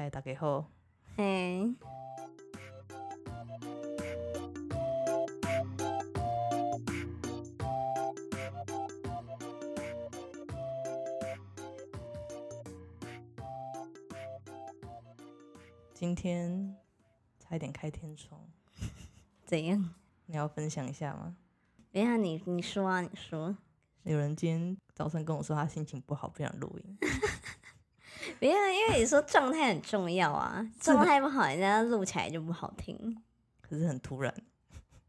嗨，大家好。嘿，今天差一点开天窗，怎样？你要分享一下吗？等一下你你说啊，你说。有人今天早上跟我说他心情不好，不想录音。不要，因为你说状态很重要啊，状态不好，人家录起来就不好听。可是很突然，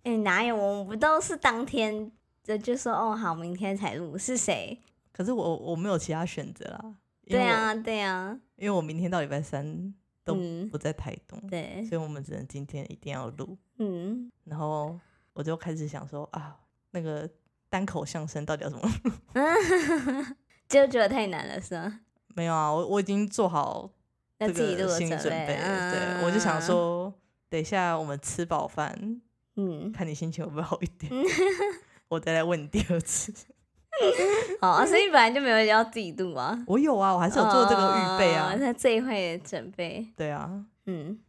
哎、哪有？我们不都是当天就就说哦好，明天才录，是谁？可是我我没有其他选择啦。对啊，对啊，因为我明天到礼拜三都嗯不在台东，对，所以我们只能今天一定要录。嗯，然后我就开始想说啊，那个单口相声到底要怎么？就觉得太难了，是吗？没有啊，我我已经做好要这个自己的心理准备了。对，我就想，说，等一下我们吃饱饭，嗯，看你心情会不会好一点，我再来问你第二次。好啊，所以本来就没有要自己录啊，我有啊，我还是有做这个预备啊哦。他这一会准备，对啊，嗯，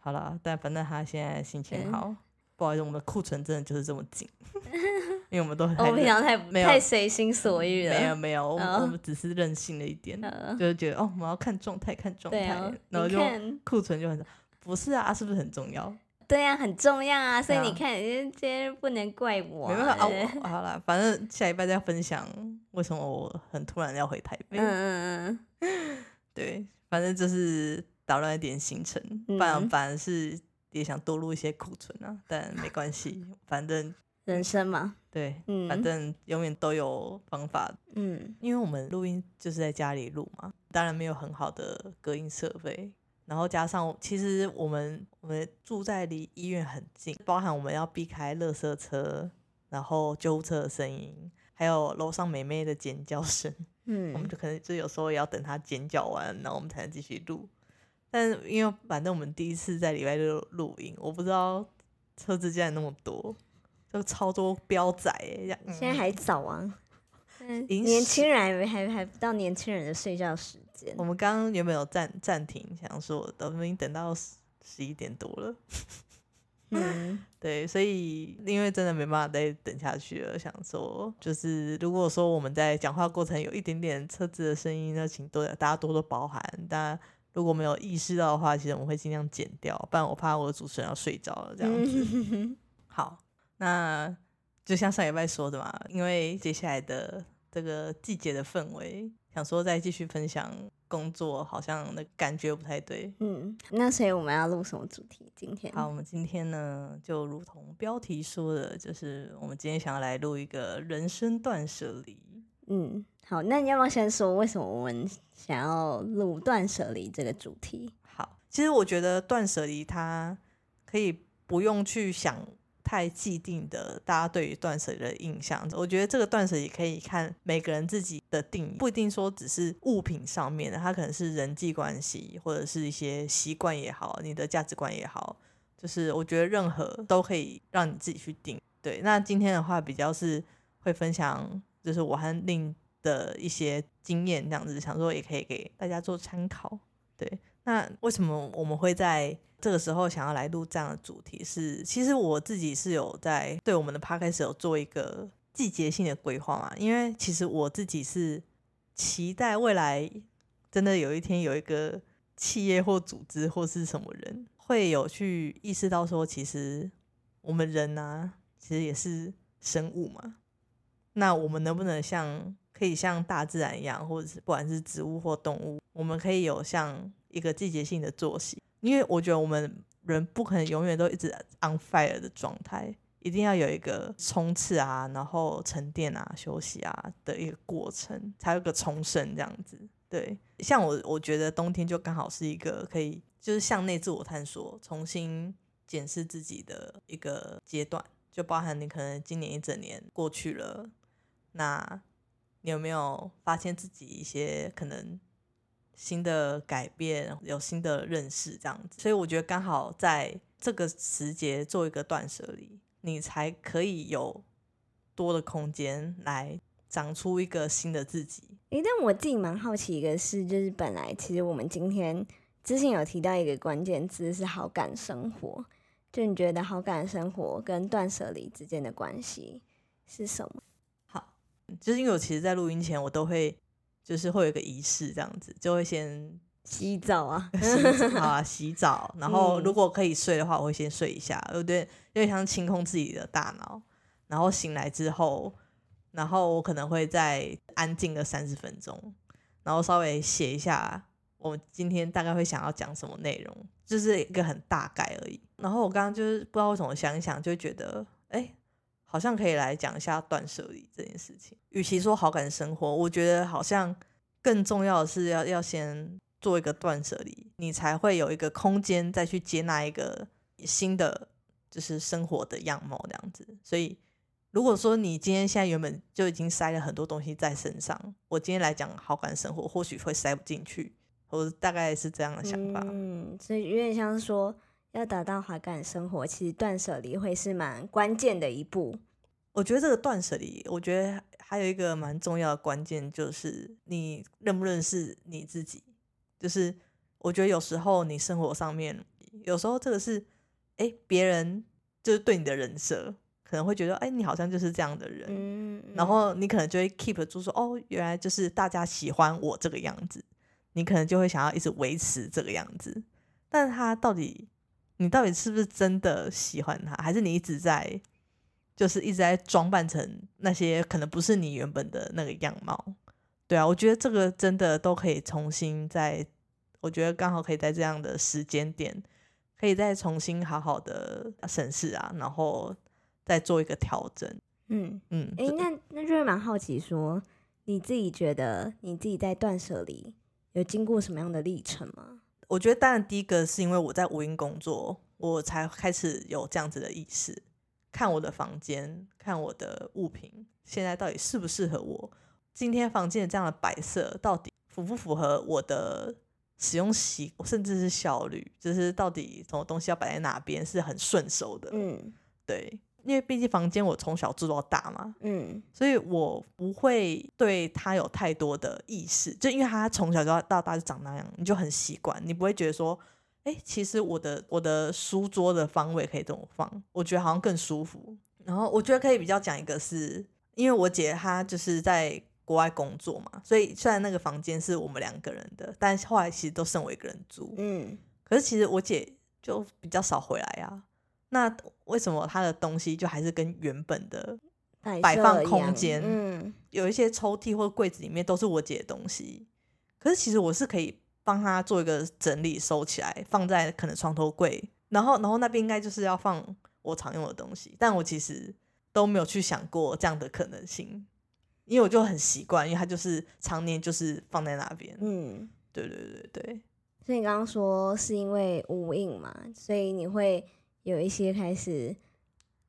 好了，但反正他现在心情嗯好。不好意思，我们的库存真的就是这么紧，因为我们都很我平常太没有太随心所欲了，没有没有，我们哦。我们只是任性了一点，呃就是觉得哦，我们要看状态，看状态啊，，然后就，库存就很少。不是啊，是不是很重要？对啊，很重要啊，所以你看，今天不能怪我啊，没办法啊，好了，反正下一拜再分享为什么我很突然要回台北。嗯嗯嗯，对，反正就是打乱一点行程，不然嗯反而是也想多录一些库存啊，但没关系，反正 人生嘛，对，嗯，反正永远都有方法。嗯因为我们录音就是在家里录嘛，当然没有很好的隔音设备，然后加上其实我们我们住在离医院很近，包含我们要避开垃圾车，然后救护车的声音，还有楼上美妹的尖叫声。嗯我们嗯就可能就有时候也要等她尖叫完，然后我们才能继续录。但是因为反正我们第一次在礼拜六录音，我不知道车子竟然那么多，就超多标仔欸这样。现在还早啊，嗯，年十轻人还还还不到年轻人的睡觉时间我，们刚刚原本有暂暂停，想说我们已经等到十十一点多了，嗯 对，所以因为真的没办法再等下去了，想说就是如果说我们在讲话过程有一点点车子的声音，那请多大家多多包涵。大家如果没有意识到的话，其实我们会尽量剪掉，不然我怕我的主持人要睡着了这样子。嗯 好，那就像上礼拜说的嘛，因为接下来的这个季节的氛围，想说再继续分享工作，好像那感觉不太对。嗯，那所以我们要录什么主题？今天好，我们今天呢，就如同标题说的，就是我们今天想要来录一个人生断舍离。嗯，好，那你要不要先说为什么我们想要录断舍离这个主题？好，其实我觉得断舍离它可以不用去想太既定的大家对于断舍离的印象。我觉得这个断舍离可以看每个人自己的定义，不一定说只是物品上面的，它可能是人际关系或者是一些习惯也好，你的价值观也好，就是我觉得任何都可以让你自己去定。对，那今天的话比较是会分享，就是我和令的一些经验，这样子想说也可以给大家做参考。对，那为什么我们会在这个时候想要来录这样的主题是？其实我自己是有在对我们的 podcast 有做一个季节性的规划嘛，因为其实我自己是期待未来真的有一天有一个企业或组织或是什么人会有去意识到说，其实我们人啊，其实也是生物嘛。那我们能不能像可以像大自然一样，或者是不管是植物或动物，我们可以有像一个季节性的作息？因为我觉得我们人不可能永远都一直 on fire 的状态，一定要有一个冲刺啊，然后沉淀啊、休息啊的一个过程，才有个重生这样子。对，像我，我觉得冬天就刚好是一个可以就是向内自我探索、重新检视自己的一个阶段，就包含你可能今年一整年过去了，那你有没有发现自己一些可能新的改变，有新的认识这样子？所以我觉得刚好在这个时节做一个断舍离，你才可以有多的空间来长出一个新的自己。诶，但我自己蛮好奇一个事，就是本来其实我们今天之前有提到一个关键字是好感生活，就你觉得好感生活跟断舍离之间的关系是什么？好，就是因为我其实，在录音前我都会就是会有一个仪式，这样子就会先洗澡啊，洗好啊，洗澡，然后嗯如果可以睡的话，我会先睡一下，有点有点像清空自己的大脑，然后醒来之后，然后我可能会再安静个三十分钟，然后稍微写一下我今天大概会想要讲什么内容，就是一个很大概而已。然后我刚刚就是不知道为什么想一想，就会觉得哎。好像可以来讲一下断舍离这件事情。与其说好感生活，我觉得好像更重要的是要要先做一个断舍离，你才会有一个空间再去接纳一个新的就是生活的样貌这样子。所以，如果说你今天现在原本就已经塞了很多东西在身上，我今天来讲好感生活，或许会塞不进去，我大概是这样的想法。嗯，所以有点像是说，要达到好感生活，其实断舍离会是蛮关键的一步。我觉得这个断舍离，我觉得还有一个蛮重要的关键，就是你认不认识你自己。就是我觉得有时候你生活上面，有时候这个是，哎，别人就是对你的人设，可能会觉得，哎，你好像就是这样的人，嗯，然后你可能就会 keep 住说，哦，原来就是大家喜欢我这个样子，你可能就会想要一直维持这个样子。但他到底，你到底是不是真的喜欢他，还是你一直在，就是一直在装扮成那些可能不是你原本的那个样貌？对啊，我觉得这个真的都可以重新在，我觉得刚好可以在这样的时间点，可以再重新好好的审视啊，然后再做一个调整。嗯，嗯，诶，这那那就是蛮好奇说，你自己觉得你自己在断舍离有经过什么样的历程吗？我觉得当然第一个是因为我在无印工作，我才开始有这样子的意识，看我的房间，看我的物品，现在到底适不适合我。今天房间的这样的摆设，到底符不符合我的使用习，甚至是效率？就是到底什么东西要摆在哪边是很顺手的。嗯对，因为毕竟房间我从小住到大嘛，嗯所以我不会对他有太多的意识，就因为他从小就到大就长那样，你就很习惯，你不会觉得说，哎、其实我的我的书桌的方位可以这么放，我觉得好像更舒服。然后我觉得可以比较讲一个是，因为我姐她就是在国外工作嘛，所以虽然那个房间是我们两个人的，但是后来其实都剩我一个人住。嗯可是其实我姐就比较少回来啊，那为什么他的东西就还是跟原本的摆摆放空间嗯。有一些抽屉或柜子里面都是我姐的东西，可是其实我是可以帮她做一个整理，收起来，放在可能床头柜，然后然后那边应该就是要放我常用的东西，但我其实都没有去想过这样的可能性，因为我就很习惯，因为它就是常年就是放在那边，嗯。对对对对，所以你刚刚说是因为无印嘛，所以你会有一些开始，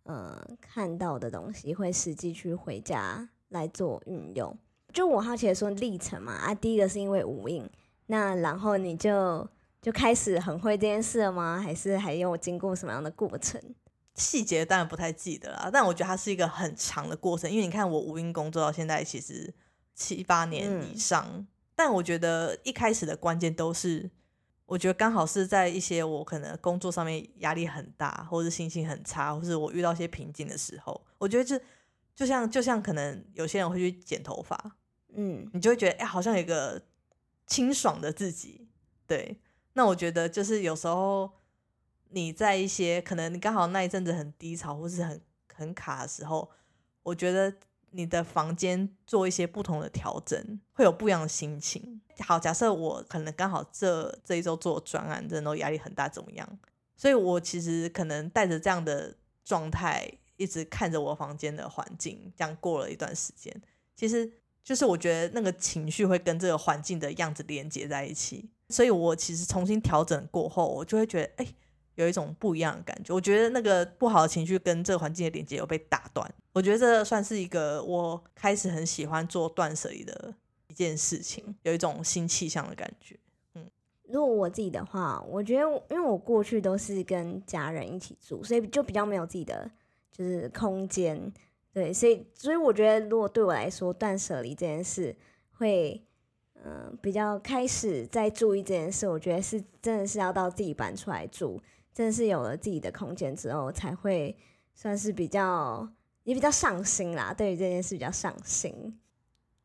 呃，看到的东西会实际去回家来做运用。就我好奇的说历程嘛，啊，第一个是因为无印，那然后你就就开始很会这件事了吗？还是还有经过什么样的过程？细节当然不太记得啦，但我觉得它是一个很长的过程，因为你看我无印工作到现在其实七八年以嗯上，但我觉得一开始的关键都是，我觉得刚好是在一些我可能工作上面压力很大，或者心情很差，或是我遇到一些瓶颈的时候，我觉得就就像就像可能有些人会去剪头发，嗯你就会觉得哎、好像有一个清爽的自己。对，那我觉得就是有时候你在一些可能你刚好那一阵子很低潮或是很很卡的时候，我觉得你的房间做一些不同的调整，会有不一样的心情。好，假设我可能刚好这这一周做专案，真的都压力很大，怎么样？所以我其实可能带着这样的状态，一直看着我房间的环境，这样过了一段时间，其实就是我觉得那个情绪会跟这个环境的样子连接在一起，所以我其实重新调整过后，我就会觉得，哎、有一种不一样的感觉。我觉得那个不好的情绪跟这个环境的连接有被打断。我觉得这算是一个我开始很喜欢做断舍离的一件事情，有一种新气象的感觉。如果我自己的话，我觉得因为我过去都是跟家人一起住，所以就比较没有自己的就是空间，对，所以所以我觉得如果对我来说断舍离这件事会嗯、比较开始在注意这件事，我觉得是真的是要到自己搬出来住，真的是有了自己的空间之后，才会算是比较也比较上心啦。对于这件事比较上心。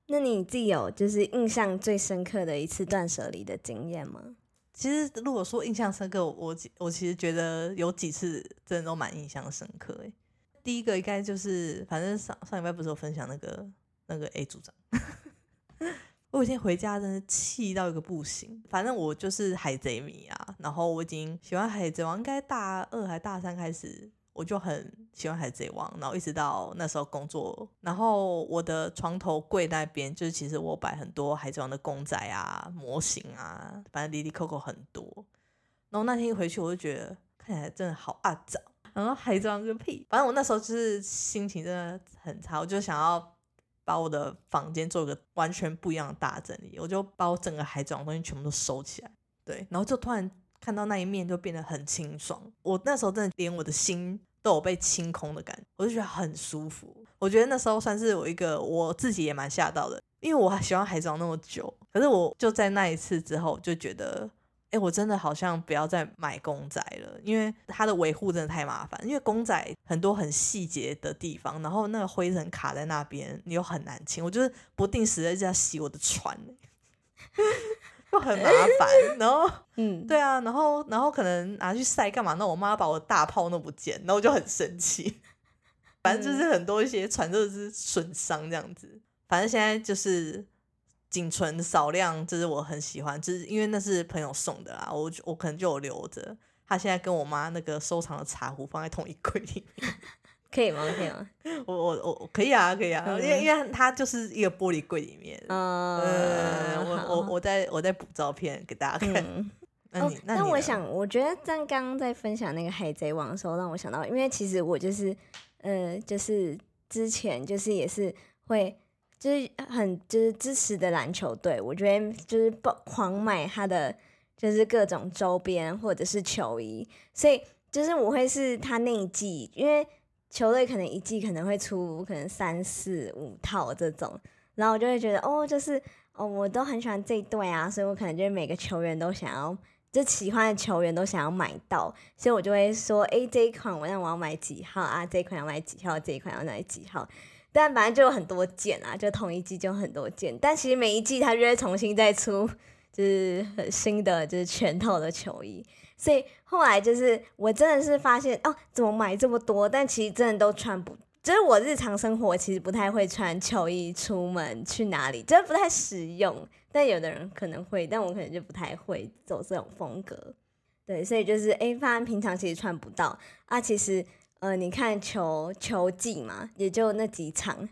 那你自己有就是印象最深刻的一次断舍离的经验吗？其实如果说印象深刻，我我其实觉得有几次真的都蛮印象深刻诶。第一个应该就是，反正上上礼拜不是有分享那个那个 A 组长，我有一天回家真的气到一个不行。反正我就是海贼迷啊，然后我已经喜欢海贼王，应该大二还大三开始，我就很喜欢海贼王，然后一直到那时候工作，然后我的床头柜那边就是其实我摆很多海贼王的公仔啊、模型啊，反正里里扣扣很多。然后那天一回去，我就觉得看起来真的好阿脏，然后海贼王个屁！反正我那时候就是心情真的很差，我就想要把我的房间做个完全不一样的大整理，我就把我整个海贼王东西全部都收起来，对，然后就突然看到那一面就变得很清爽。我那时候真的连我的心都有被清空的感觉，我就觉得很舒服。我觉得那时候算是我一个我自己也蛮吓到的，因为我喜欢海藻那么久，可是我就在那一次之后就觉得。哎、我真的好像不要再买公仔了，因为它的维护真的太麻烦。因为公仔很多很细节的地方，然后那个灰尘卡在那边，你又很难清。我就是不定时的在洗我的船，就很麻烦。然后，嗯，对啊，然后然后可能拿去晒干嘛？那我妈把我大炮弄不见，然后我就很生气。反正就是很多一些船都是损伤这样子。反正现在就是仅存少量，就是我很喜欢，就是因为那是朋友送的啦，我就我可能就有留着。他现在跟我妈那个收藏的茶壶放在同一柜里面，可以吗？可以吗？我我我可以啊，可以啊，因为因为它就是一个玻璃柜里面。嗯，呃，我我我在我在补照片给大家看。嗯。那哦你，那我想，我觉得在刚刚在分享那个海贼王的时候，让我想到，因为其实我就是，呃，就是之前就是也是会，就是很就是支持的篮球队，我觉得就是爆狂买他的就是各种周边或者是球衣，所以就是我会是他那一季，因为球队可能一季可能会出可能三四五套这种，然后我就会觉得哦，就是哦，我都很喜欢这一队啊，所以我可能就是每个球员都想要。就喜欢的球员都想要买到，所以我就会说，诶，这一款我那我要买几号啊？这一款要买几号？这一款要买几号？但反正就有很多件啊，就同一季就很多件，但其实每一季它就会重新再出，就是很新的就是全套的球衣。所以后来就是我真的是发现哦，怎么买这么多？但其实真的都穿不，就是我日常生活其实不太会穿球衣出门去哪里，真的不太实用。但有的人可能会，但我可能就不太会走这种风格。对，所以就是诶，发现平常其实穿不到啊。其实呃，你看球球季嘛，也就那几场，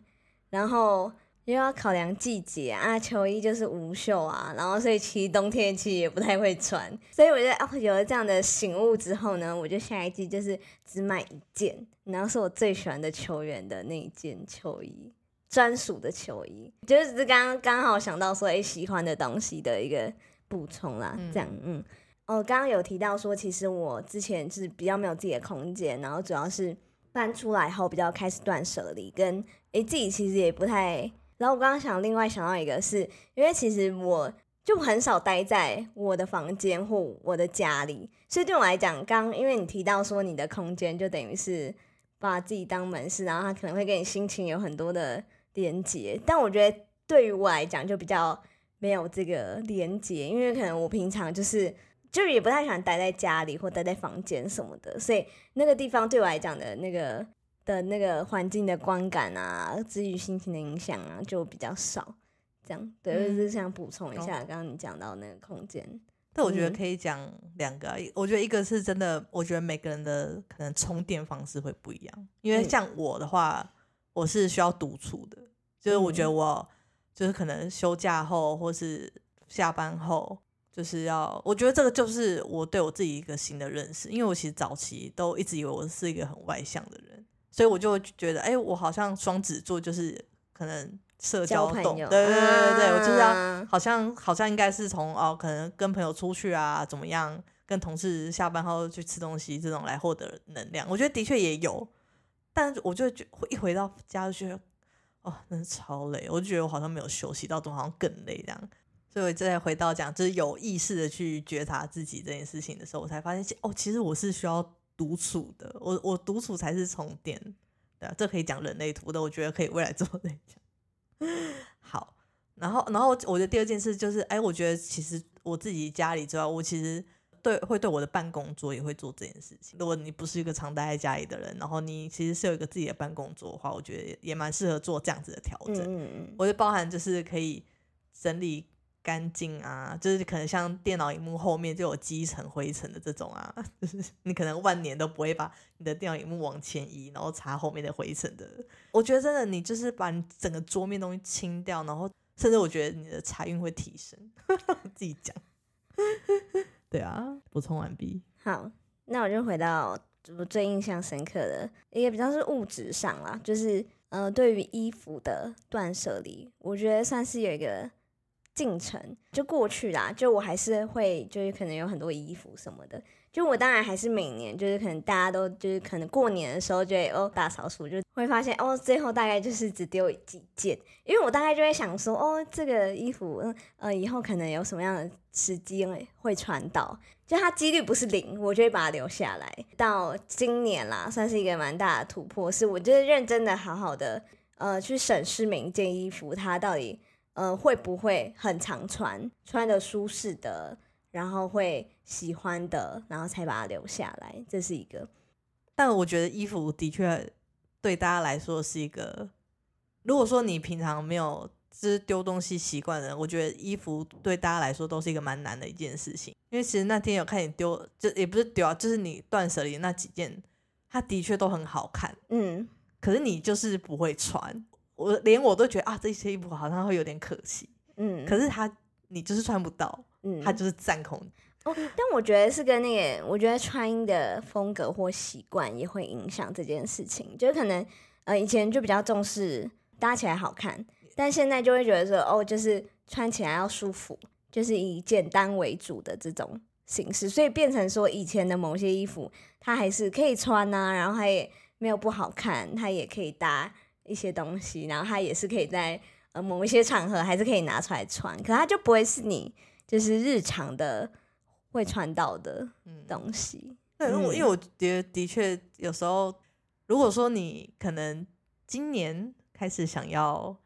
然后又要考量季节啊，球衣就是无袖啊，然后所以其实冬天其实也不太会穿。所以我觉得哦，有了这样的醒悟之后呢，我就下一季就是只买一件，然后是我最喜欢的球员的那一件球衣。专属的球衣，就是刚刚刚好想到说，哎、喜欢的东西的一个补充啦，嗯这样，嗯，哦，刚刚有提到说，其实我之前是比较没有自己的空间，然后主要是搬出来后比较开始断舍离，跟哎、自己其实也不太，然后我刚刚想另外想到一个是，因为其实我就很少待在我的房间或我的家里，所以对我来讲，刚因为你提到说你的空间就等于是把自己当门市，然后他可能会跟你心情有很多的连接，但我觉得对于我来讲就比较没有这个连接，因为可能我平常就是就也不太喜欢待在家里或待在房间什么的，所以那个地方对我来讲的那个的那个环境的观感啊，至于心情的影响啊，就比较少。这样对，就是想补充一哦下刚刚你讲到那个空间。但我觉得嗯可以讲两个我觉得一个是真的，我觉得每个人的可能充电方式会不一样。因为嗯像我的话，我是需要独处的，就是我觉得嗯我就是可能休假后或是下班后，就是要，我觉得这个就是我对我自己一个新的认识。因为我其实早期都一直以为我是一个很外向的人，所以我就会觉得，哎、我好像双子座就是可能社交动，交朋友，对对对对对，我就是要啊好像好像应该是从哦，可能跟朋友出去啊，怎么样，跟同事下班后去吃东西这种来获得能量。我觉得的确也有，但我就觉一回到家就觉得，哦，真是超累，我就觉得我好像没有休息到，怎么好像更累这样。所以我再回到讲，就是有意识的去觉察自己这件事情的时候，我才发现，哦，其实我是需要独处的，我我独处才是充电，对啊，这可以讲人类图的，我觉得可以未来做再讲。好，然后然后我觉得第二件事就是，哎，我觉得其实我自己家里之外，我其实对会对我的办公桌也会做这件事情。如果你不是一个常待在家里的人，然后你其实是有一个自己的办公桌的话，我觉得也蛮适合做这样子的调整。嗯嗯，我就包含就是可以整理。干净啊，就是可能像电脑荧幕后面就有积尘灰尘的这种啊，就是 你可能万年都不会把你的电脑荧幕往前移，然后擦后面的灰尘的。我觉得真的，你就是把你整个桌面东西清掉，然后甚至我觉得你的财运会提升。自己讲，对啊，补充完毕。好，那我就回到我最印象深刻的，也比较是物质上啦，就是呃，对于衣服的断舍离，我觉得算是有一个。进程就过去啦，就我还是会，就是可能有很多衣服什么的，就我当然还是每年，就是可能大家都就是可能过年的时候就会哦大扫除，就会发现哦最后大概就是只丢几件，因为我大概就会想说哦这个衣服嗯呃以后可能有什么样的时机会穿到，就它几率不是零，我就会把它留下来。到今年啦，算是一个蛮大的突破，是我就是认真的好好的呃去审视每一件衣服，它到底。呃，会不会很常穿，穿的舒适的，然后会喜欢的，然后才把它留下来，这是一个。但我觉得衣服的确对大家来说是一个，如果说你平常没有就是丢东西习惯的人，我觉得衣服对大家来说都是一个蛮难的一件事情。因为其实那天有看你丢，就也不是丢啊，就是你断舍离那几件，它的确都很好看，嗯，可是你就是不会穿。我连我都觉得啊，这些衣服好像会有点可惜，嗯，可是它你就是穿不到，嗯，它就是占空哦。但我觉得是跟那个，我觉得穿衣的风格或习惯也会影响这件事情。就是可能呃以前就比较重视搭起来好看，但现在就会觉得说哦，就是穿起来要舒服，就是以简单为主的这种形式，所以变成说以前的某些衣服它还是可以穿呐，然后它也没有不好看，它也可以搭。一些东西，然后它也是可以在呃某一些场合还是可以拿出来穿，可它就不会是你就是日常的会穿到的东西。对，因为因为我觉得的确有时候，如果说你可能今年开始想要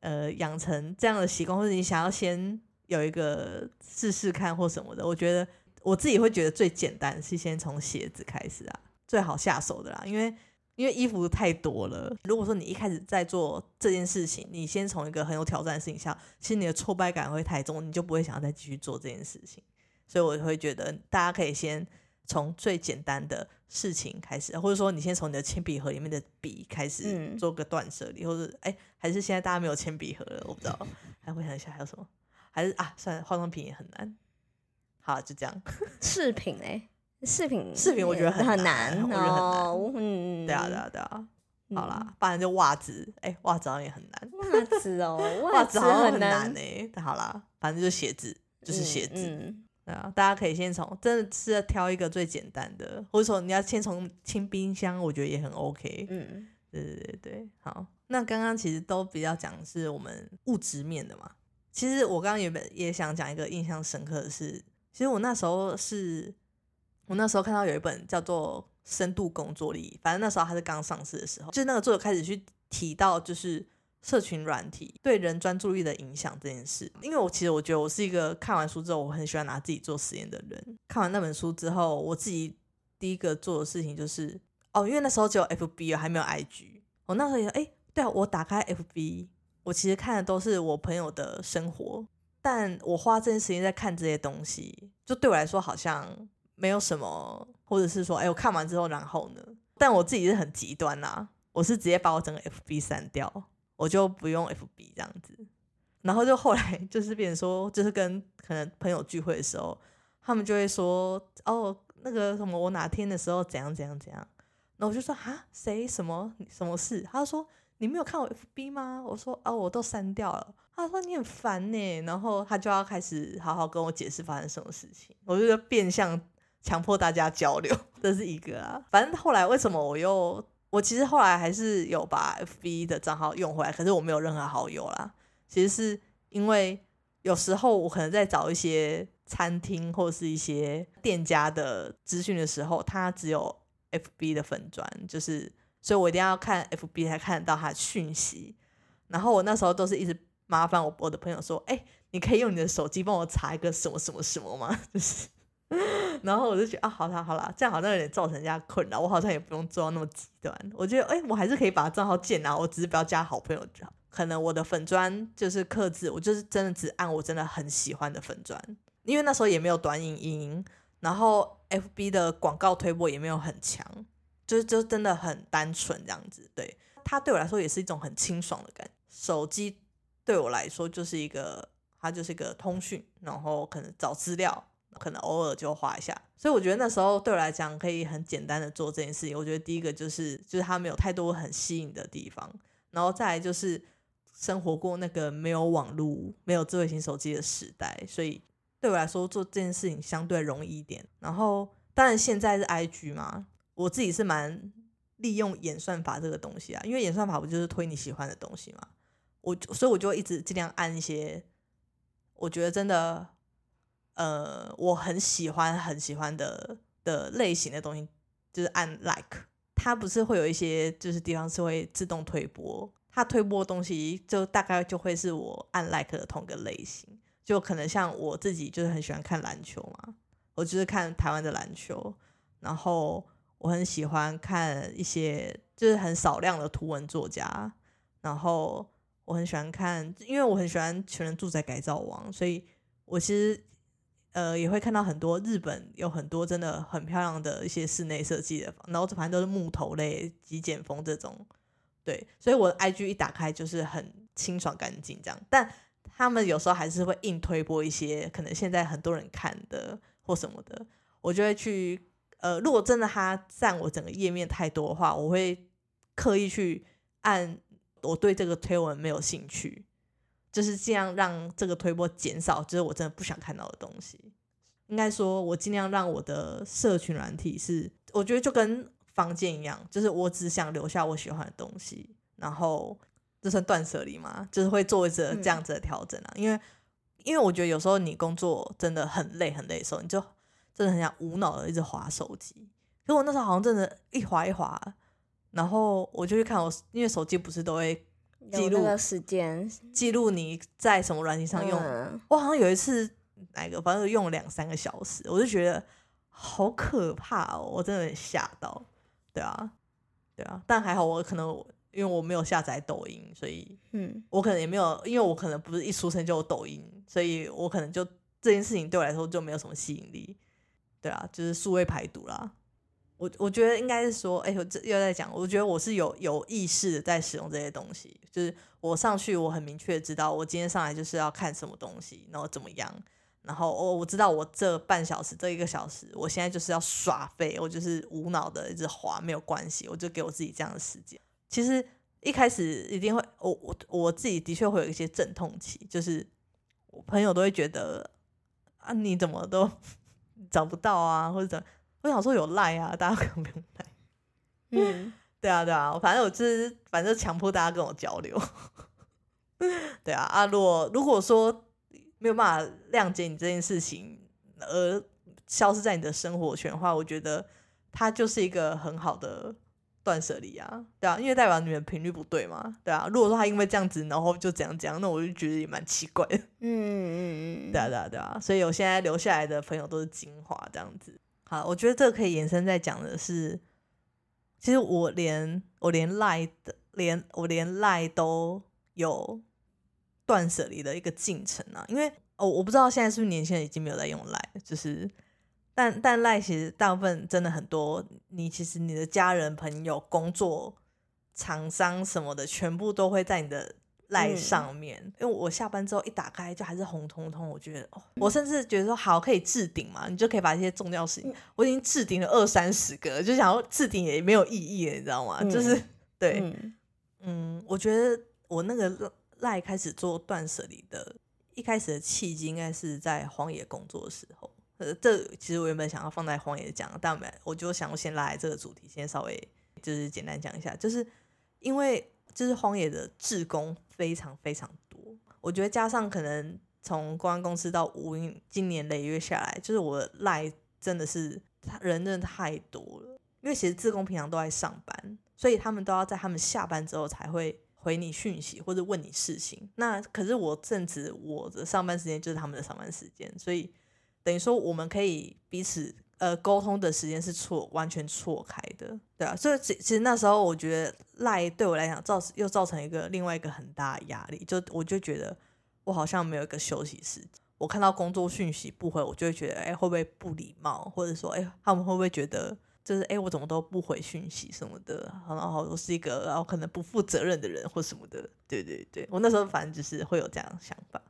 呃养成这样的习惯，或者你想要先有一个试试看或什么的，我觉得我自己会觉得最简单是先从鞋子开始啊，最好下手的啦，因为。因为衣服太多了，如果说你一开始在做这件事情，你先从一个很有挑战的事情下，其实你的挫败感会太重，你就不会想要再继续做这件事情。所以我会觉得大家可以先从最简单的事情开始，或者说你先从你的铅笔盒里面的笔开始做个断舍离，或者哎，还是现在大家没有铅笔盒了，我不知道，还会想一下还有什么，还是啊，算了，化妆品也很难。好，就这样。饰品哎。饰品，饰品我觉得很难，我觉得很难。嗯，对啊，对啊，对啊。好啦，不然就袜子，哎，袜子好像也很难。袜子哦，袜子好像很难哎。好啦，反正就鞋子，就是鞋子。对啊，大家可以先从真的是挑一个最简单的，或者说你要先从清冰箱，我觉得也很 OK。嗯，对对对对，好。那刚刚其实都比较讲是我们物质面的嘛。其实我刚刚原本也想讲一个印象深刻的是，其实我那时候是。我那时候看到有一本叫做《深度工作力》，反正那时候它是刚上市的时候，就是那个作者开始去提到，就是社群软体对人专注力的影响这件事。因为我其实我觉得我是一个看完书之后，我很喜欢拿自己做实验的人。看完那本书之后，我自己第一个做的事情就是，哦，因为那时候只有 FB 还没有 IG，我那时候也哎，对啊，我打开 FB，我其实看的都是我朋友的生活，但我花这件时间在看这些东西，就对我来说好像。没有什么，或者是说，哎，我看完之后，然后呢？但我自己是很极端呐，我是直接把我整个 FB 删掉，我就不用 FB 这样子。然后就后来就是变成说，就是跟可能朋友聚会的时候，他们就会说，哦，那个什么，我哪天的时候怎样怎样怎样。那我就说，啊，谁什么什么事？他说，你没有看我 FB 吗？我说，哦，我都删掉了。他说你很烦呢，然后他就要开始好好跟我解释发生什么事情。我就变相。强迫大家交流，这是一个啊。反正后来为什么我又我其实后来还是有把 FB 的账号用回来，可是我没有任何好友啦。其实是因为有时候我可能在找一些餐厅或是一些店家的资讯的时候，他只有 FB 的粉砖，就是所以我一定要看 FB 才看得到他的讯息。然后我那时候都是一直麻烦我我的朋友说：“哎、你可以用你的手机帮我查一个什么什么什么吗？” 就是，然后我就觉得啊，好啦好啦，这样好像有点造成人家困扰，我好像也不用做到那么极端。我觉得哎、我还是可以把账号建啊，我只是不要加好朋友就好。可能我的粉砖就是克制，我就是真的只按我真的很喜欢的粉砖，因为那时候也没有短影音，然后 FB 的广告推播也没有很强，就是就真的很单纯这样子。对它对我来说也是一种很清爽的感觉。手机对我来说就是一个，它就是一个通讯，然后可能找资料，可能偶尔就画一下。所以我觉得那时候对我来讲可以很简单的做这件事情。我觉得第一个就是就是它没有太多很吸引的地方，然后再来就是生活过那个没有网络、没有智慧型手机的时代，所以对我来说做这件事情相对容易一点。然后当然现在是 IG 嘛，我自己是蛮利用演算法这个东西啊，因为演算法不就是推你喜欢的东西嘛，我所以我就一直尽量按一些我觉得真的呃我很喜欢很喜欢的的类型的东西，就是按 like。它不是会有一些就是地方是会自动推播，它推播的东西就大概就会是我按 like 的同个类型，就可能像我自己就是很喜欢看篮球嘛，我就是看台湾的篮球，然后我很喜欢看一些就是很少量的图文作家，然后我很喜欢看，因为我很喜欢《全人住宅改造王》，所以我其实呃也会看到很多日本有很多真的很漂亮的一些室内设计的，然后反正都是木头类、极简风这种，对，所以我 IG 一打开就是很清爽干净这样，但他们有时候还是会硬推播一些可能现在很多人看的或什么的，我就会去呃，如果真的它占我整个页面太多的话，我会刻意去按我对这个推文没有兴趣，就是尽量让这个推波减少，就是我真的不想看到的东西。应该说，我尽量让我的社群软体是，我觉得就跟房间一样，就是我只想留下我喜欢的东西，然后这算断舍离嘛，就是会做一着这样子的调整啊。因为，因为我觉得有时候你工作真的很累很累的时候，你就真的很想无脑的一直划手机。可我那时候好像真的，一划一划，然后我就去看我，因为手机不是都会记录时间记录你在什么软件上用。嗯我好像有一次哪个，反正用了两三个小时，我就觉得好可怕哦，我真的很吓到。对啊，对啊，但还好我可能因为我没有下载抖音，所以嗯我可能也没有，因为我可能不是一出生就有抖音，所以我可能就这件事情对我来说就没有什么吸引力。对啊，就是数位排毒啦。我我觉得应该是说，哎、我这又在讲，我觉得我是有有意识的在使用这些东西，就是我上去我很明确知道，我今天上来就是要看什么东西，然后怎么样，然后我我知道我这半小时这一个小时，我现在就是要耍废，我就是无脑的一直滑没有关系，我就给我自己这样的时间。其实一开始一定会，我我我自己的确会有一些阵痛期，就是我朋友都会觉得啊你怎么都 找不到啊，或者我想说有赖啊，大家可能不用赖。嗯 对啊，对啊，反正我就是反正强迫大家跟我交流。对啊，啊，如果如果说没有办法谅解你这件事情，而消失在你的生活圈的话，我觉得它就是一个很好的断舍离啊。对啊，因为代表你们频率不对嘛。对啊，如果说他因为这样子，然后就怎样怎样，那我就觉得也蛮奇怪的。嗯嗯嗯，对啊，对啊，对啊，所以我现在留下来的朋友都是精华这样子。好，我觉得这个可以延伸再讲的是，其实我连我连赖的，连我连赖都有断舍离的一个进程啊。因为哦，我不知道现在是不是年轻人已经没有在用赖，就是但但赖其实大部分真的很多，你其实你的家人、朋友、工作、厂商什么的，全部都会在你的赖嗯上面。因为我下班之后一打开就还是红彤彤，我觉得哦，我甚至觉得说好可以置顶嘛，你就可以把一些重要事情，我已经置顶了二三十个，就想要置顶也没有意义了，你知道吗？就是嗯对，嗯嗯，我觉得我那个赖开始做断舍离的，一开始的契机应该是在荒野工作的时候。呃，这其实我原本想要放在荒野讲，但我我就想要先拉来这个主题，先稍微就是简单讲一下，就是因为就是荒野的志工非常非常多，我觉得加上可能从公安公司到无印，今年累月下来，就是我赖真的是人真的太多了。因为其实自工平常都在上班，所以他们都要在他们下班之后才会回你讯息或者问你事情。那可是我正值我的上班时间就是他们的上班时间，所以等于说我们可以彼此呃沟通的时间是错完全错开的，对啊。所以其其实那时候我觉得赖对我来讲造又造成一个另外一个很大的压力，就我就觉得我好像没有一个休息时间。我看到工作讯息不回，我就会觉得哎会不会不礼貌，或者说哎他们会不会觉得。就是哎，我怎么都不回讯息什么的，然后我是一个然后可能不负责任的人或什么的，对对对，我那时候反正就是会有这样想法，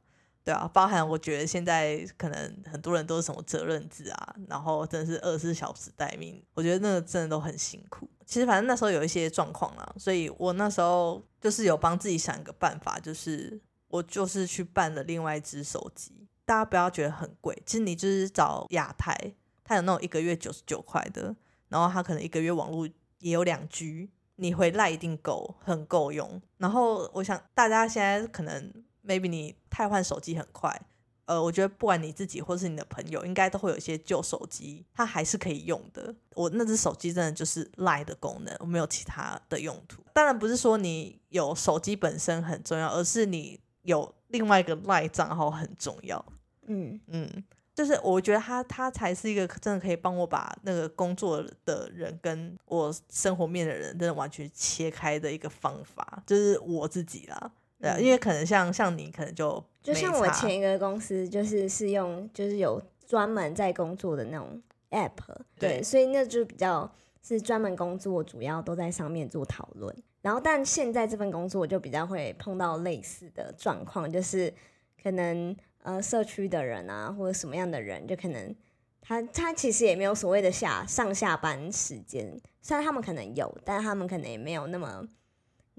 对啊，包含我觉得现在可能很多人都是什么责任制啊，然后真的是二十四小时待命，我觉得那个真的都很辛苦。其实反正那时候有一些状况啦，所以我那时候就是有帮自己想一个办法，就是我就是去办了另外一只手机，大家不要觉得很贵，其实你就是找亚太，它有那种一个月九十九块的。然后他可能一个月网络也有两 G，你回来一定够，很够用。然后我想大家现在可能 maybe 你太换手机很快，呃，我觉得不管你自己或是你的朋友，应该都会有一些旧手机，它还是可以用的。我那只手机真的就是赖的功能，我没有其他的用途。当然不是说你有手机本身很重要，而是你有另外一个赖账号很重要。嗯嗯。就是我觉得他他才是一个真的可以帮我把那个工作的人跟我生活面的人真的完全切开的一个方法，就是我自己啦。对，因为可能像像你可能就就像我前一个公司就是是用就是有专门在工作的那种 app，对，所以那就比较是专门工作，主要都在上面做讨论。然后但现在这份工作就比较会碰到类似的状况，就是可能。呃，社区的人啊，或者什么样的人，就可能他他其实也没有所谓的下上下班时间，虽然他们可能有，但他们可能也没有那么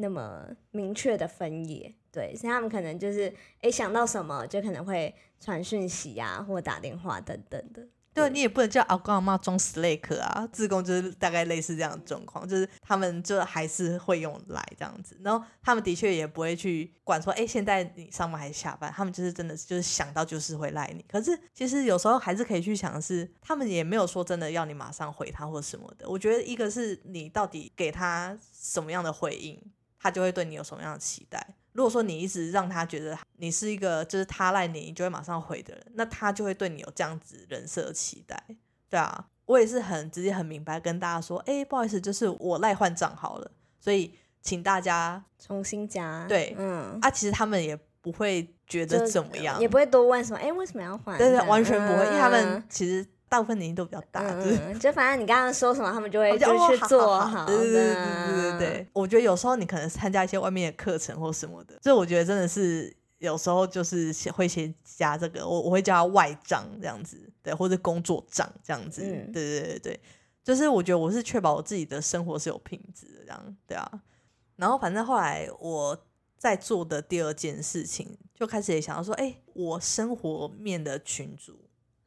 那么明确的分野，对，所以他们可能就是哎想到什么就可能会传讯息啊，或打电话等等的。对，你也不能叫阿公阿妈装 Slack 啊，自贡就是大概类似这样的状况，就是他们就还是会用来这样子，然后他们的确也不会去管说，哎，现在你上班还是下班，他们就是真的就是想到就是会赖你。可是其实有时候还是可以去想的是，他们也没有说真的要你马上回他或什么的。我觉得一个是你到底给他什么样的回应，他就会对你有什么样的期待。如果说你一直让他觉得你是一个就是他赖你，你就会马上回的人，那他就会对你有这样子人设期待，对啊，我也是很直接很明白跟大家说，哎，不好意思，就是我赖换账号了，所以请大家重新加，对，嗯，啊，其实他们也不会觉得怎么样，也不会多问什么，哎，为什么要换？对对，完全不会，因为他们其实。大部分年龄都比较大，就反正你刚刚说什么，他们就会 就去做好。对对对对对对，我觉得有时候你可能参加一些外面的课程或什么的，就我觉得真的是有时候就是会先加这个，我我会叫他外账这样子，对，或者工作账这样子，对对对对，就是我觉得我是确保我自己的生活是有品质的这样，对啊。然后反正后来我在做的第二件事情，就开始也想要说，哎，我生活面的群主。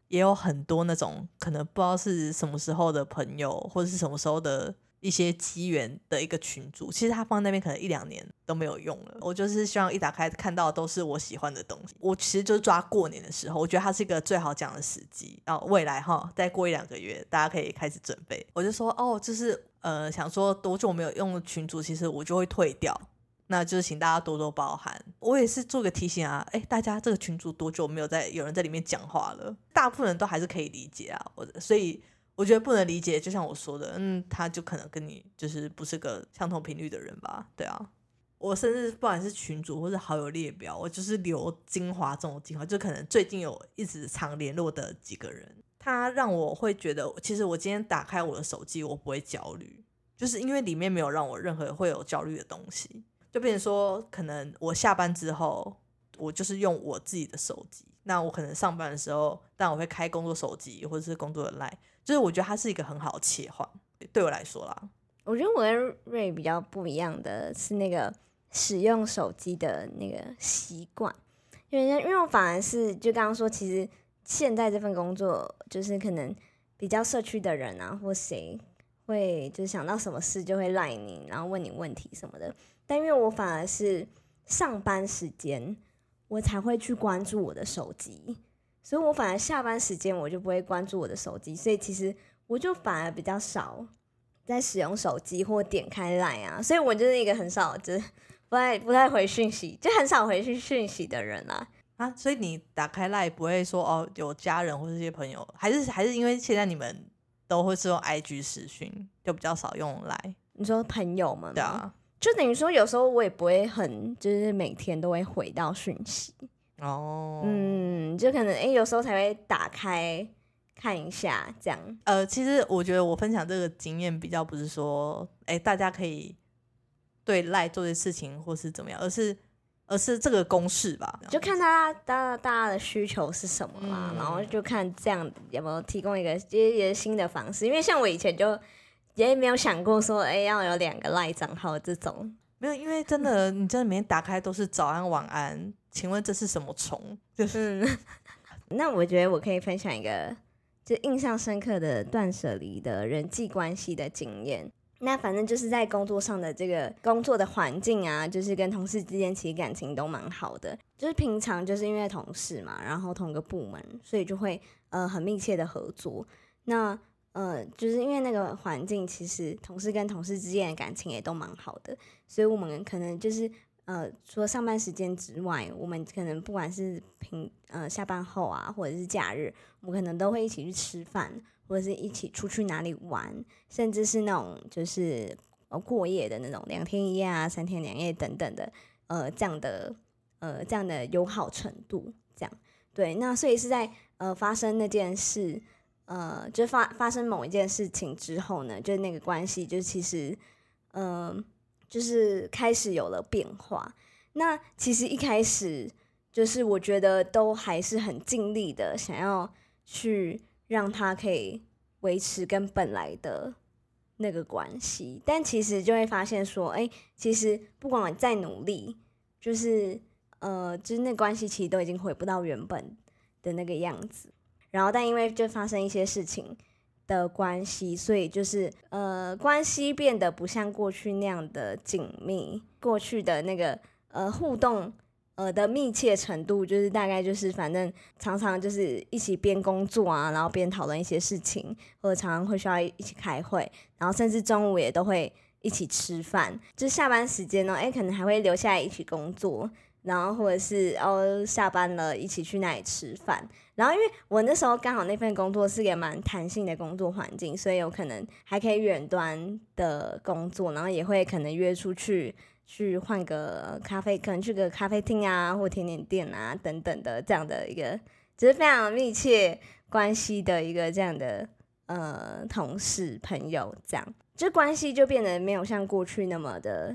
也有很多那种可能不知道是什么时候的朋友，或者是什么时候的一些机缘的一个群组，其实他放在那边可能一两年都没有用了。我就是希望一打开看到都是我喜欢的东西。我其实就是抓过年的时候，我觉得它是一个最好讲的时机。然后未来哈，再过一两个月，大家可以开始准备。我就说哦，就是呃，想说多久没有用群组，其实我就会退掉。那就是请大家多多包涵，我也是做个提醒啊，哎，大家这个群组多久没有在有人在里面讲话了？大部分人都还是可以理解啊，我所以我觉得不能理解，就像我说的，嗯，他就可能跟你就是不是个相同频率的人吧？对啊，我甚至不管是群主或是好友列表，我就是留精华中的精华，就可能最近有一直常联络的几个人，他让我会觉得，其实我今天打开我的手机，我不会焦虑，就是因为里面没有让我任何会有焦虑的东西。就变成说，可能我下班之后，我就是用我自己的手机。那我可能上班的时候，但我会开工作手机或者是工作的 line。就是我觉得它是一个很好的切换，对我来说啦。我觉得我跟瑞比较不一样的是那个使用手机的那个习惯，因为因为我反而是就刚刚说，其实现在这份工作就是可能比较社区的人啊，或谁会就是想到什么事就会赖你，然后问你问题什么的。但因为我反而是上班时间，我才会去关注我的手机，所以我反而下班时间我就不会关注我的手机，所以其实我就反而比较少在使用手机或点开 Line 啊，所以我就是一个很少就是不太不太回讯息，就很少回去讯息的人啦。啊，所以你打开 Line 不会说哦有家人或是些朋友，还是还是因为现在你们都会是用 IG 实讯，就比较少用 Line。你说朋友们吗？对啊，就等于说有时候我也不会很就是每天都会回到讯息，哦，嗯，就可能诶有时候才会打开看一下这样。呃，其实我觉得我分享这个经验比较不是说，哎，大家可以对赖做些事情或是怎么样，而是而是这个公式吧，就看大家大家大家的需求是什么啦，嗯然后就看这样有没有提供一个一些新的方式。因为像我以前就也没有想过说，哎、要有两个赖账号这种。没有，因为真的你真的每天打开都是早安晚安，请问这是什么虫？就是嗯，那我觉得我可以分享一个就印象深刻的断舍离的人际关系的经验。那反正就是在工作上的这个工作的环境啊，就是跟同事之间其实感情都蛮好的。就是平常就是因为同事嘛，然后同个部门，所以就会呃很密切的合作。那呃，就是因为那个环境，其实同事跟同事之间的感情也都蛮好的，所以我们可能就是呃，除了上班时间之外，我们可能不管是平呃下班后啊，或者是假日，我们可能都会一起去吃饭，或者是一起出去哪里玩，甚至是那种就是呃过夜的那种两天一夜啊、三天两夜等等的，呃这样的呃这样的友好程度，这样对。那所以是在呃发生那件事，呃就发发生某一件事情之后呢，就那个关系就其实嗯。就是开始有了变化。那其实一开始就是我觉得都还是很尽力的，想要去让他可以维持跟本来的那个关系，但其实就会发现说，哎、其实不管我再努力，就是呃，就是那关系其实都已经回不到原本的那个样子。然后，但因为就发生一些事情，的关系，所以就是呃，关系变得不像过去那样的紧密，过去的那个呃互动呃的密切程度，就是大概就是反正常常就是一起边工作啊，然后边讨论一些事情，或者常常会需要一起开会，然后甚至中午也都会一起吃饭，就下班时间呢，哎，可能还会留下来一起工作。然后或者是哦下班了一起去那里吃饭，然后因为我那时候刚好那份工作是个蛮弹性的工作环境，所以有可能还可以远端的工作，然后也会可能约出去去换个咖啡，可能去个咖啡厅啊或甜点店啊等等的这样的一个，只是非常密切关系的一个这样的呃同事朋友这样，就关系就变得没有像过去那么的。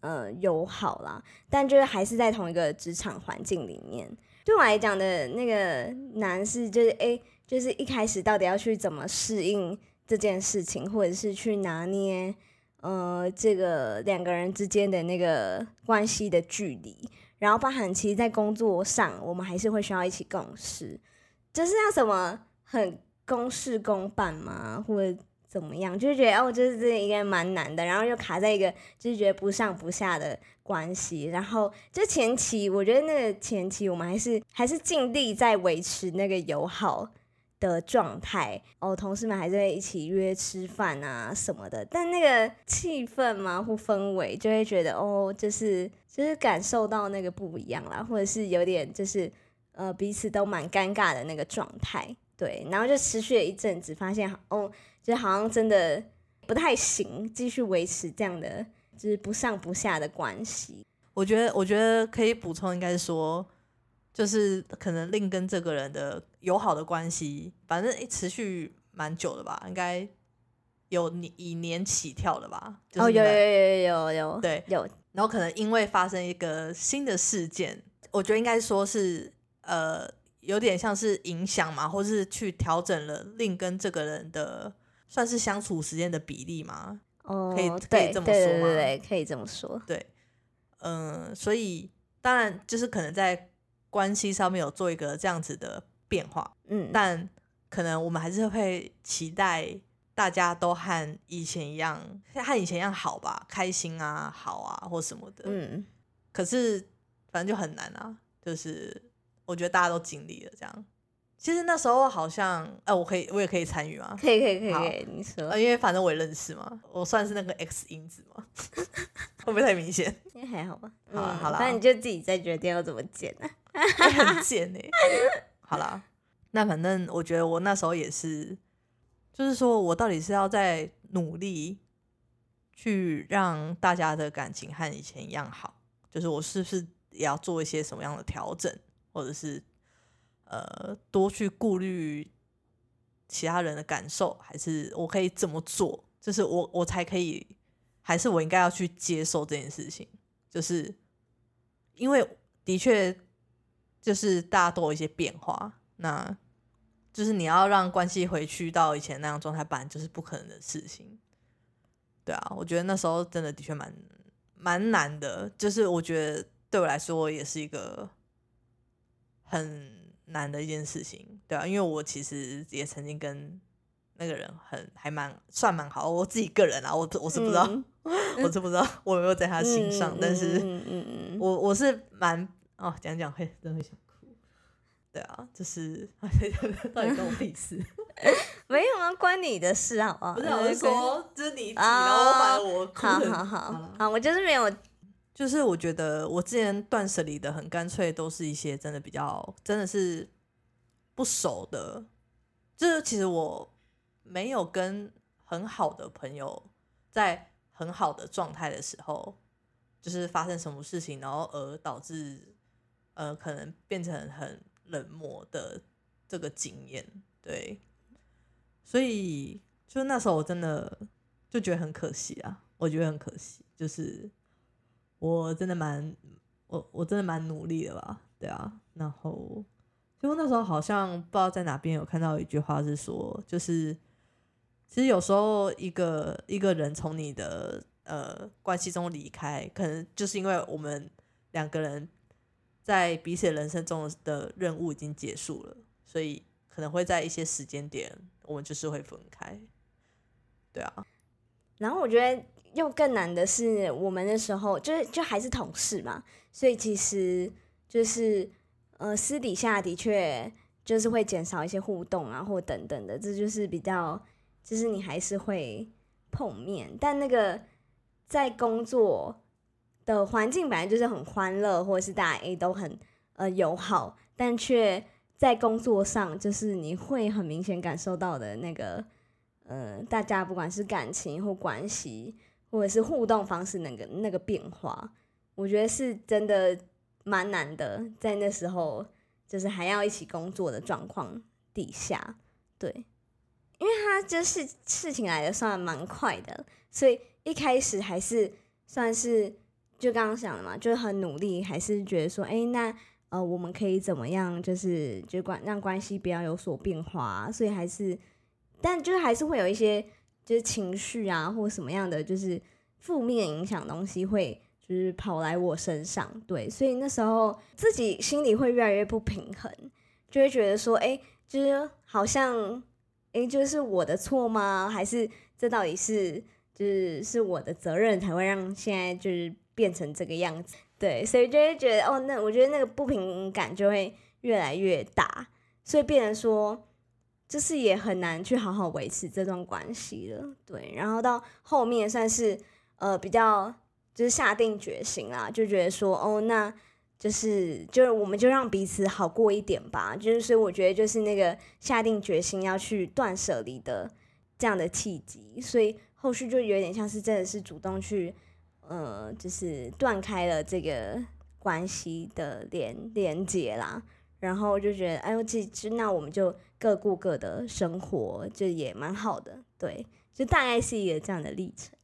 呃，友好啦，但就是还是在同一个职场环境里面。对我来讲的那个难是，就是诶，就是一开始到底要去怎么适应这件事情，或者是去拿捏呃这个两个人之间的那个关系的距离，然后包含其实，在工作上，我们还是会需要一起共事，就是要什么很公事公办嘛，或者。怎么样？就是觉得哦，就是这应该蛮难的，然后又卡在一个就是觉得不上不下的关系，然后就前期，我觉得那个前期我们还是还是尽力在维持那个友好的状态哦，同事们还是会一起约吃饭啊什么的，但那个气氛嘛或氛围就会觉得哦，就是就是感受到那个不一样啦，或者是有点就是呃彼此都蛮尴尬的那个状态，对，然后就持续了一阵子，发现哦。就好像真的不太行，继续维持这样的就是不上不下的关系。我觉得，我觉得可以补充，应该是说，就是可能令跟这个人的友好的关系，反正持续蛮久的吧，应该有年以年起跳的吧。就是、哦，有有有有有对有，然后可能因为发生一个新的事件，我觉得应该说是呃，有点像是影响嘛，或是去调整了令跟这个人的。算是相处时间的比例吗？哦，可以可以这么说吗？对对对，可以这么说。对，嗯、呃，所以当然就是可能在关系上面有做一个这样子的变化，嗯，但可能我们还是会期待大家都和以前一样，和以前一样好吧，开心啊，好啊，或什么的。嗯，可是反正就很难啊，就是我觉得大家都经历了这样。其实那时候好像，哎、我可以，我也可以参与吗？可以可以可以可以，你说呃，因为反正我也认识嘛，我算是那个 X 因子嘛，会不会太明显？应该还好吧？嗯好啦好啦反正你就自己再决定要怎么剪啊。我很贱哎、好啦，那反正我觉得我那时候也是，就是说我到底是要在努力去让大家的感情和以前一样好，就是我是不是也要做一些什么样的调整，或者是呃多去顾虑其他人的感受，还是我可以怎么做，就是我我才可以，还是我应该要去接受这件事情，就是因为的确就是大家都有一些变化，那就是你要让关系回去到以前那样状态，本来就是不可能的事情。对啊，我觉得那时候真的的确蛮蛮难的，就是我觉得对我来说也是一个很难的一件事情，对啊，因为我其实也曾经跟那个人很还蛮算蛮好，我自己个人啊，我我是不知道，嗯我是不知道我有没有在他心上，嗯但是。嗯嗯嗯，我我是蛮哦，讲讲会真的会想哭。对啊，就是到底关我屁事？没有啊，关你的事好不好？不是，我是说，就是你然后把我哭好好好了好，我就是没有就是我觉得我之前断舍离的很干脆，都是一些真的比较真的是不熟的，就是其实我没有跟很好的朋友在很好的状态的时候，就是发生什么事情，然后而导致呃可能变成很冷漠的这个经验，对，所以就那时候我真的就觉得很可惜啊，我觉得很可惜，就是我真的蛮我我真的蛮努力的吧，对啊，然后就那时候好像不知道在哪边有看到一句话是说，就是其实有时候一个一个人从你的呃关系中离开，可能就是因为我们两个人在彼此人生中的任务已经结束了，所以可能会在一些时间点，我们就是会分开。对啊，然后我觉得又更难的是，我们那时候就是就还是同事嘛，所以其实就是呃私底下的确就是会减少一些互动啊，或等等的，这就是比较就是你还是会碰面，但那个在工作的环境本来就是很欢乐，或者是大家诶都很呃友好，但却在工作上就是你会很明显感受到的那个。呃，大家不管是感情或关系，或者是互动方式那个那个变化，我觉得是真的蛮难的。在那时候，就是还要一起工作的状况底下，对，因为他就是事情来的算蛮快的，所以一开始还是算是就刚刚讲的嘛，就是很努力，还是觉得说，哎、那呃，我们可以怎么样，就是就关让关系不要有所变化、所以还是。但就是还是会有一些就是情绪啊，或什么样的就是负面影响东西会就是跑来我身上，对，所以那时候自己心里会越来越不平衡，就会觉得说，哎、就是好像，哎、就是我的错吗？还是这到底是就是是我的责任才会让现在就是变成这个样子？对，所以就会觉得，哦，那我觉得那个不平衡感就会越来越大，所以变成说。就是也很难去好好维持这段关系了，对。然后到后面算是呃比较就是下定决心啦，就觉得说哦，那就是就是我们就让彼此好过一点吧。就是所以我觉得就是那个下定决心要去断舍离的这样的契机，所以后续就有点像是真的是主动去呃就是断开了这个关系的连连接啦。然后就觉得，哎呦，其实那我们就各过各的生活，就也蛮好的，对，就大概是一个这样的历程，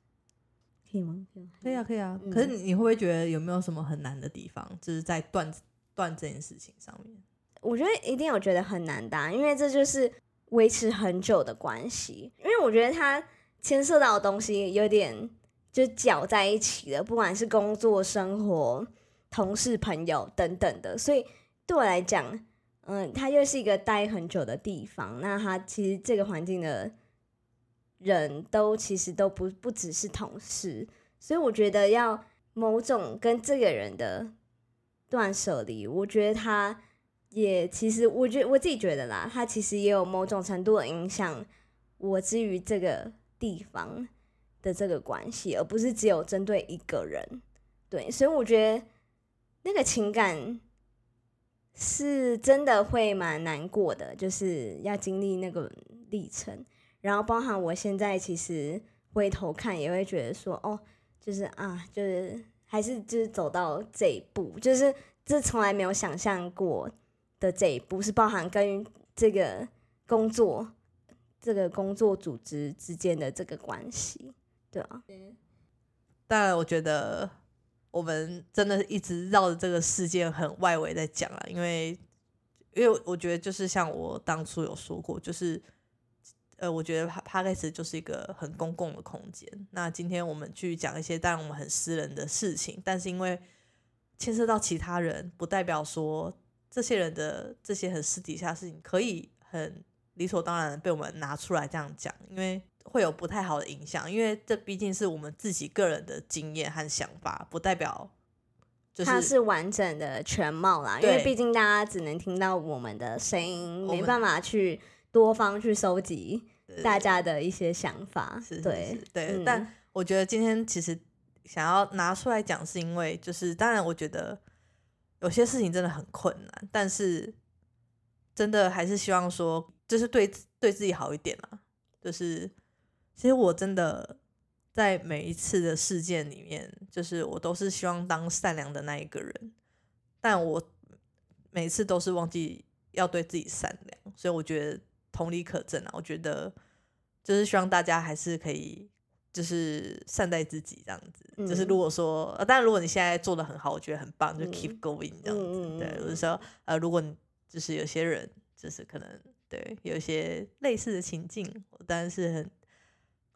可以吗？可以啊，可以啊。嗯可是你你会不会觉得有没有什么很难的地方，就是在断断这件事情上面？我觉得一定有觉得很难的啊、因为这就是维持很久的关系，因为我觉得它牵涉到的东西有点就搅在一起的，不管是工作、生活、同事、朋友等等的，所以对我来讲，嗯，它又是一个待很久的地方，那它其实这个环境的人都其实都不不只是同事，所以我觉得要某种跟这个人的断舍离，我觉得他也其实，我觉我自己觉得啦，他其实也有某种程度的影响我之于这个地方的这个关系，而不是只有针对一个人。对，所以我觉得那个情感是真的会蛮难过的，就是要经历那个历程，然后包含我现在其实回头看也会觉得说，哦，就是啊，就是还是就是走到这一步，就是这从来没有想象过的这一步，是包含跟这个工作、这个工作组织之间的这个关系，对啊。但，我觉得。我们真的一直绕着这个事件很外围在讲啊，因为因为我觉得就是像我当初有说过，就是呃，我觉得 p a 开始就是一个很公共的空间。那今天我们去讲一些当然我们很私人的事情，但是因为牵涉到其他人，不代表说这些人的这些很私底下事情可以很理所当然被我们拿出来这样讲，因为。会有不太好的影响，因为这毕竟是我们自己个人的经验和想法，不代表就是它是完整的全貌啦。因为毕竟大家只能听到我们的声音，没办法去多方去收集大家的一些想法。对对，但我觉得今天其实想要拿出来讲，是因为就是当然，我觉得有些事情真的很困难，但是真的还是希望说，就是对对自己好一点啦，就是。其实我真的在每一次的事件里面，就是我都是希望当善良的那一个人，但我每次都是忘记要对自己善良，所以我觉得同理可证啊。我觉得就是希望大家还是可以就是善待自己这样子。就是如果说，当然如果你现在做的很好，我觉得很棒，就 keep going 这样子。对，我是说，呃，如果你就是有些人就是可能对有一些类似的情境，我当然是很。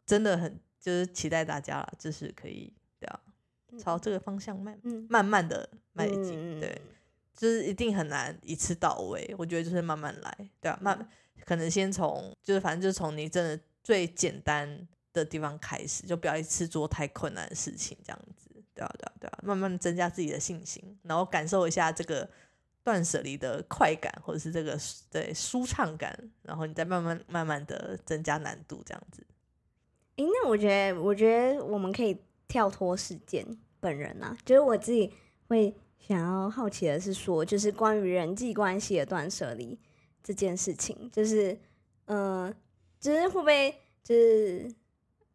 真的很就是期待大家了，就是可以对啊，朝这个方向慢慢慢的迈进，对，就是一定很难一次到位。我觉得就是慢慢来，对啊，慢可能先从就是反正就是从你真的最简单的地方开始，就不要一次做太困难的事情，这样子，对啊，对啊，对啊，慢慢增加自己的信心，然后感受一下这个断舍离的快感，或者是这个对舒畅感，然后你再慢慢慢慢的增加难度，这样子。诶，那我觉得，我觉得我们可以跳脱事件本人啊，就是我自己会想要好奇的是说，就是关于人际关系的断舍离这件事情，就是，呃，就是会不会就是，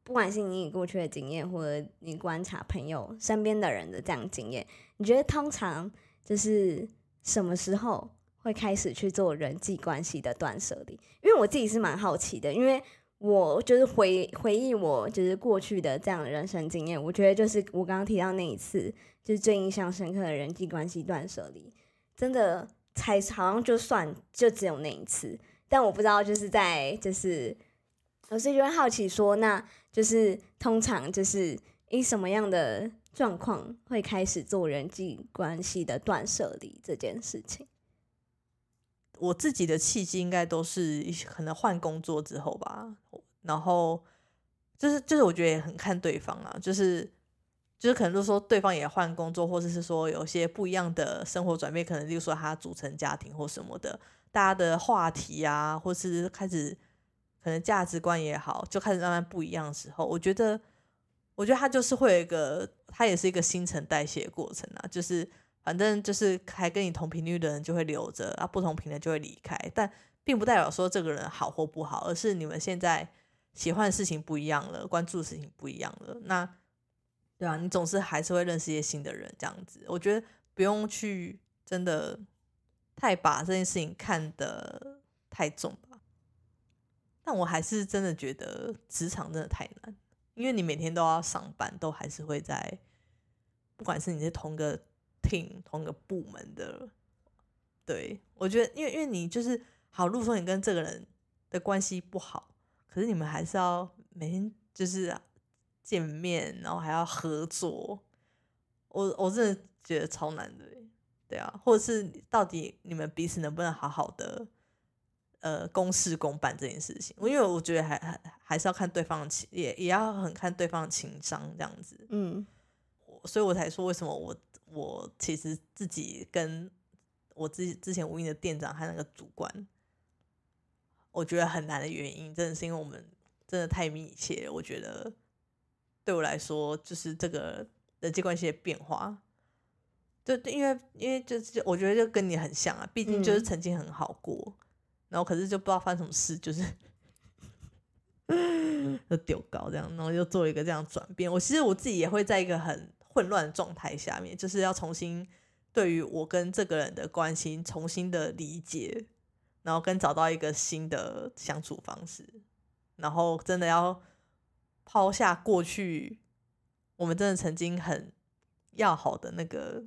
不管是你过去的经验，或者你观察朋友身边的人的这样经验，你觉得通常就是什么时候会开始去做人际关系的断舍离？因为我自己是蛮好奇的，因为。我就是回回忆我就是过去的这样的人生经验，我觉得就是我刚刚提到那一次，就是最印象深刻的人际关系断舍离，真的才好像就算就只有那一次，但我不知道就是在就是我是就会好奇说，那就是通常就是以什么样的状况会开始做人际关系的断舍离这件事情。我自己的契机应该都是可能换工作之后吧，然后就是就是我觉得也很看对方啊，就是就是可能就是说对方也换工作，或者是说有些不一样的生活转变，可能例如说他组成家庭或什么的，大家的话题啊，或是开始可能价值观也好，就开始慢慢不一样的时候，我觉得我觉得他就是会有一个，他也是一个新陈代谢过程啊，就是。反正就是还跟你同频率的人就会留着啊，不同频的就会离开，但并不代表说这个人好或不好，而是你们现在喜欢的事情不一样了，关注的事情不一样了。那对啊，你总是还是会认识一些新的人，这样子，我觉得不用去真的太把这件事情看得太重吧。但我还是真的觉得职场真的太难，因为你每天都要上班，都还是会在，不管是你是同个。同个部门的，对我觉得，因为因为你就是好，如果说你跟这个人的关系不好，可是你们还是要每天就是见面，然后还要合作，我我真的觉得超难的，对啊，或者是到底你们彼此能不能好好的呃公事公办这件事情？因为我觉得还还还是要看对方的情，也也要很看对方的情商这样子，嗯。所以我才说为什么我我其实自己跟我之之前无印的店长和那个主管，我觉得很难的原因，真的是因为我们真的太密切了。我觉得对我来说，就是这个人际关系的变化，就因为因为就是我觉得就跟你很像啊，毕竟就是曾经很好过，然后可是就不知道发生什么事，就是 就丢高这样，然后就做一个这样转变。我其实我自己也会在一个很混乱的状态下面，就是要重新对于我跟这个人的关心重新的理解，然后跟找到一个新的相处方式，然后真的要抛下过去我们真的曾经很要好的那个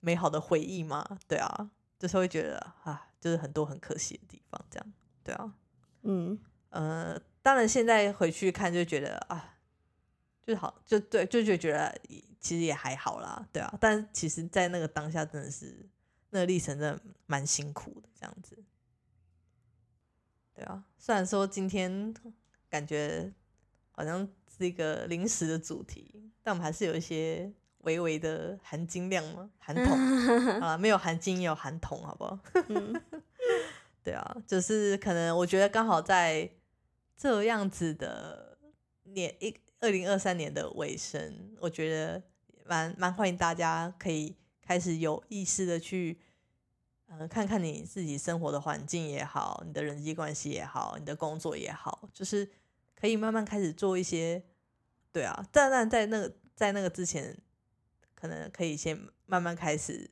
美好的回忆嘛？对啊，就是会觉得啊，就是很多很可惜的地方，这样。对啊，嗯。呃，当然现在回去看就觉得啊，就好，就对，就就觉得其实也还好啦，对啊。但其实，在那个当下，真的是那个历程真的蛮辛苦的，这样子。对啊，虽然说今天感觉好像是一个临时的主题，但我们还是有一些微微的含金量嘛，含铜 啊，没有含金也有含铜，好不好？嗯 对啊，就是可能我觉得刚好在这样子的年一二零二三年的尾声，我觉得蛮蛮欢迎大家可以开始有意识的去，呃，看看你自己生活的环境也好，你的人际关系也好，你的工作也好，就是可以慢慢开始做一些，对啊，但但在那个在那个之前，可能可以先慢慢开始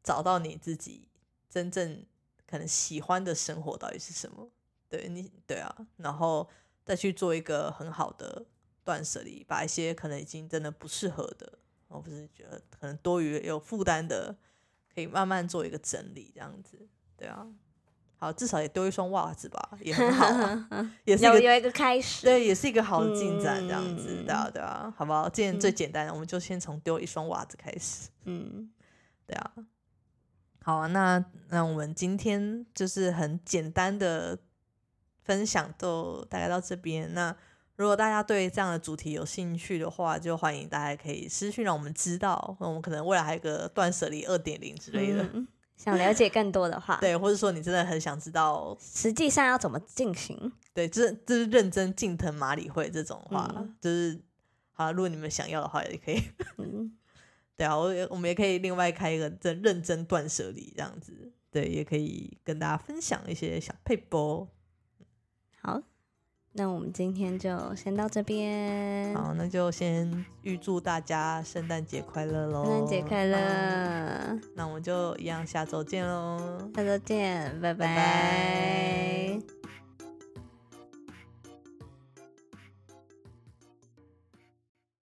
找到你自己真正可能喜欢的生活到底是什么。对你，对啊，然后再去做一个很好的断舍离，把一些可能已经真的不适合的，我不是觉得可能多余有负担的，可以慢慢做一个整理，这样子，对啊，好，至少也丢一双袜子吧，也很好、啊，也是一个有有一个开始，对，也是一个好的进展，这样子，嗯对啊，对啊，好不好？今天最简单的，我们就先从丢一双袜子开始。嗯对啊，好啊，那那我们今天就是很简单的分享，就大概到这边。那如果大家对这样的主题有兴趣的话，就欢迎大家可以私讯让我们知道。那我们可能未来还有个断舍离二点零之类的，嗯想了解更多的话，对，或者说你真的很想知道，实际上要怎么进行？对，这这是认真近藤马里会这种话，嗯就是好，如果你们想要的话，也可以。嗯对啊，我我们也可以另外开一个真认真断舍离这样子，对，也可以跟大家分享一些小配波。好，那我们今天就先到这边，好，那就先预祝大家圣诞节快乐喽！圣诞节快乐，那我们就一样下周见喽。下周见，拜拜拜拜